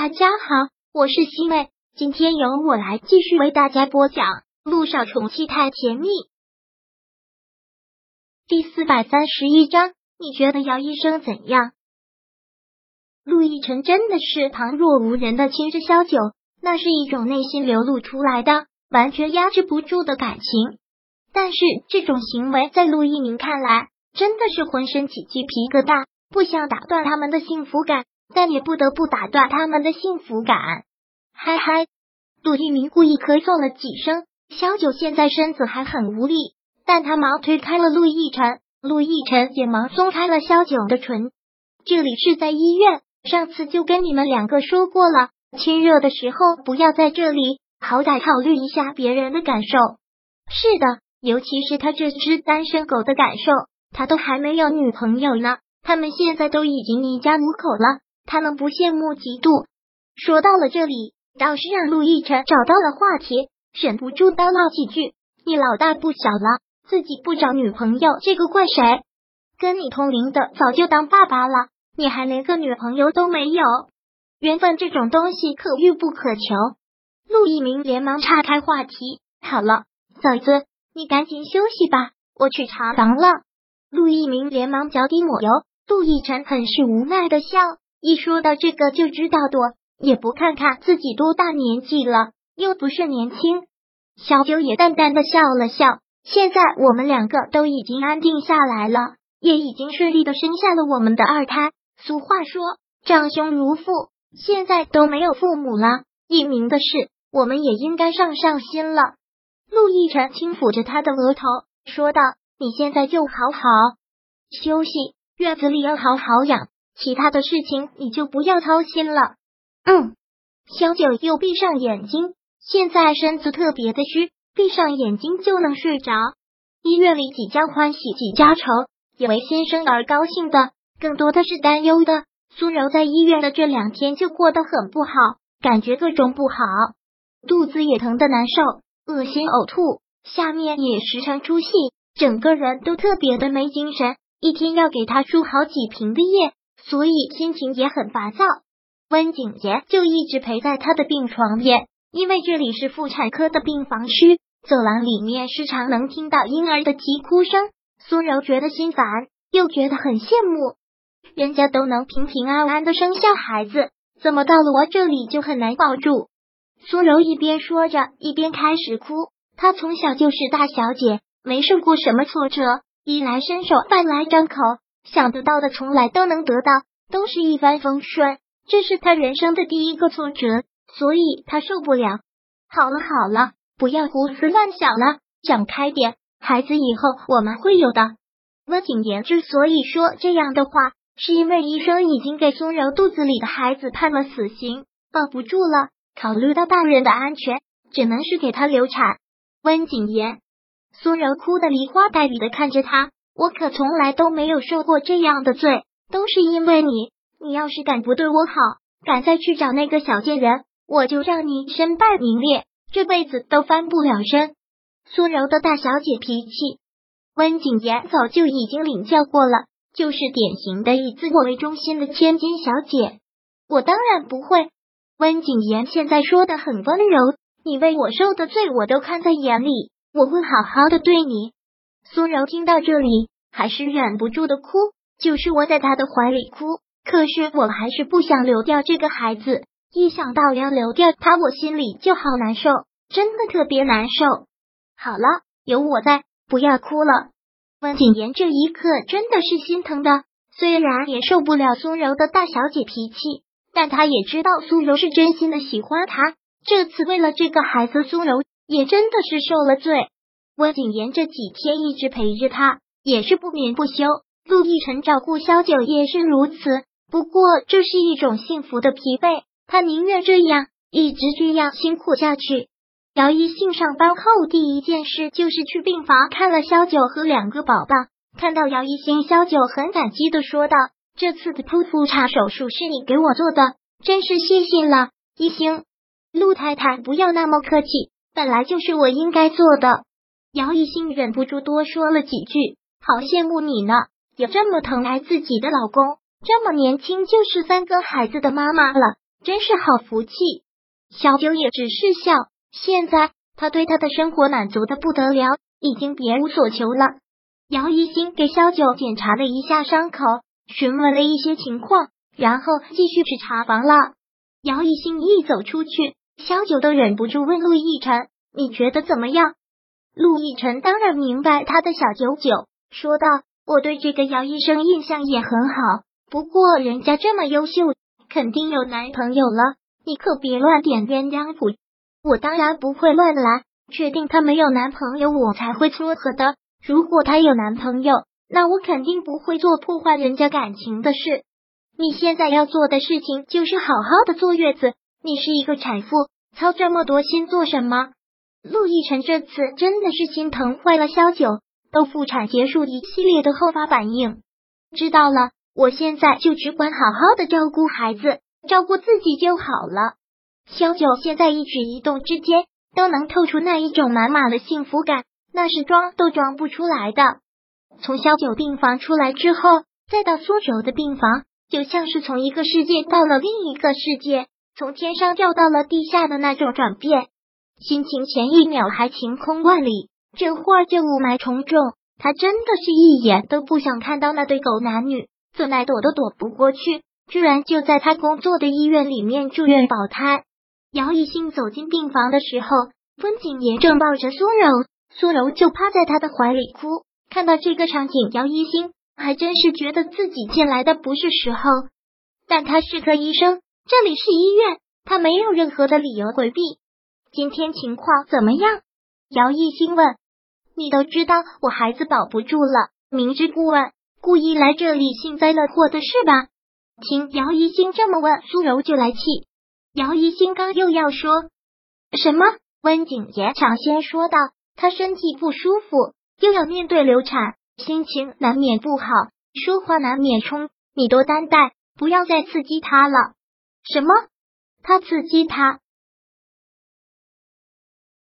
大家好，我是西妹，今天由我来继续为大家播讲《路上宠妻太甜蜜》第四百三十一章。你觉得姚医生怎样？陆亦辰真的是旁若无人的亲着萧九，那是一种内心流露出来的完全压制不住的感情。但是这种行为在陆一鸣看来，真的是浑身起鸡皮疙瘩，不想打断他们的幸福感。但也不得不打断他们的幸福感。嗨嗨，陆一鸣故意咳嗽了几声。萧九现在身子还很无力，但他忙推开了陆亦辰，陆亦辰也忙松开了萧九的唇。这里是在医院，上次就跟你们两个说过了，亲热的时候不要在这里，好歹考虑一下别人的感受。是的，尤其是他这只单身狗的感受，他都还没有女朋友呢，他们现在都已经一家五口了。他能不羡慕嫉妒？说到了这里，倒是让陆亦辰找到了话题，忍不住叨唠几句：“你老大不小了，自己不找女朋友，这个怪谁？跟你同龄的早就当爸爸了，你还连个女朋友都没有？缘分这种东西可遇不可求。”陆一鸣连忙岔开话题：“好了，嫂子，你赶紧休息吧，我去查房了。”陆一鸣连忙脚底抹油，陆亦辰很是无奈的笑。一说到这个就知道躲，也不看看自己多大年纪了，又不是年轻。小九也淡淡的笑了笑。现在我们两个都已经安定下来了，也已经顺利的生下了我们的二胎。俗话说，长兄如父，现在都没有父母了，一鸣的事，我们也应该上上心了。陆亦辰轻抚着他的额头，说道：“你现在就好好休息，院子里要好好养。”其他的事情你就不要操心了。嗯，小九又闭上眼睛，现在身子特别的虚，闭上眼睛就能睡着。医院里几家欢喜几家愁，也为先生而高兴的，更多的是担忧的。苏柔在医院的这两天就过得很不好，感觉各种不好，肚子也疼的难受，恶心呕吐，下面也时常出戏，整个人都特别的没精神，一天要给他输好几瓶的液。所以心情也很烦躁。温景言就一直陪在他的病床边，因为这里是妇产科的病房区，走廊里面时常能听到婴儿的啼哭声。苏柔觉得心烦，又觉得很羡慕，人家都能平平安安的生下孩子，怎么到了我这里就很难保住？苏柔一边说着，一边开始哭。她从小就是大小姐，没受过什么挫折，衣来伸手，饭来张口。想得到的从来都能得到，都是一帆风顺。这是他人生的第一个挫折，所以他受不了。好了好了，不要胡思乱想了，想开点。孩子以后我们会有的。温景言之所以说这样的话，是因为医生已经给苏柔肚子里的孩子判了死刑，保不住了。考虑到大人的安全，只能是给他流产。温景言，苏柔哭得梨花带雨的看着他。我可从来都没有受过这样的罪，都是因为你。你要是敢不对我好，敢再去找那个小贱人，我就让你身败名裂，这辈子都翻不了身。苏柔的大小姐脾气，温景言早就已经领教过了，就是典型的以自我为中心的千金小姐。我当然不会。温景言现在说的很温柔，你为我受的罪，我都看在眼里，我会好好的对你。苏柔听到这里，还是忍不住的哭，就是窝在他的怀里哭。可是我还是不想流掉这个孩子，一想到要流掉他，我心里就好难受，真的特别难受。好了，有我在，不要哭了。温景言这一刻真的是心疼的，虽然也受不了苏柔的大小姐脾气，但他也知道苏柔是真心的喜欢他。这次为了这个孩子，苏柔也真的是受了罪。温景言这几天一直陪着他，也是不眠不休。陆亦辰照顾萧九也是如此，不过这是一种幸福的疲惫，他宁愿这样一直这样辛苦下去。姚一信上班后第一件事就是去病房看了萧九和两个宝宝，看到姚一新，萧九很感激的说道：“这次的剖腹产手术是你给我做的，真是谢谢了，一星。”陆太太不要那么客气，本来就是我应该做的。姚一心忍不住多说了几句，好羡慕你呢，有这么疼爱自己的老公，这么年轻就是三个孩子的妈妈了，真是好福气。小九也只是笑。现在他对他的生活满足的不得了，已经别无所求了。姚一新给小九检查了一下伤口，询问了一些情况，然后继续去查房了。姚一新一走出去，小九都忍不住问陆亦辰：“你觉得怎么样？”陆亦辰当然明白他的小九九，说道：“我对这个姚医生印象也很好，不过人家这么优秀，肯定有男朋友了，你可别乱点鸳鸯谱。”我当然不会乱来，确定他没有男朋友，我才会撮合的。如果他有男朋友，那我肯定不会做破坏人家感情的事。你现在要做的事情就是好好的坐月子。你是一个产妇，操这么多心做什么？陆亦辰这次真的是心疼坏了萧九，都复产结束一系列的后发反应。知道了，我现在就只管好好的照顾孩子，照顾自己就好了。萧九现在一举一动之间都能透出那一种满满的幸福感，那是装都装不出来的。从萧九病房出来之后，再到苏柔的病房，就像是从一个世界到了另一个世界，从天上掉到了地下的那种转变。心情前一秒还晴空万里，这会儿就雾霾重重。他真的是一眼都不想看到那对狗男女，怎奈躲都躲不过去，居然就在他工作的医院里面住院保胎。姚一兴走进病房的时候，温景言正抱着苏柔，苏柔就趴在他的怀里哭。看到这个场景，姚一兴还真是觉得自己进来的不是时候。但他是个医生，这里是医院，他没有任何的理由回避。今天情况怎么样？姚一新问。你都知道我孩子保不住了，明知故问，故意来这里幸灾乐祸的是吧？听姚一新这么问，苏柔就来气。姚一新刚又要说什么，温景言抢先说道：“他身体不舒服，又要面对流产，心情难免不好，说话难免冲，你多担待，不要再刺激他了。”什么？他刺激他？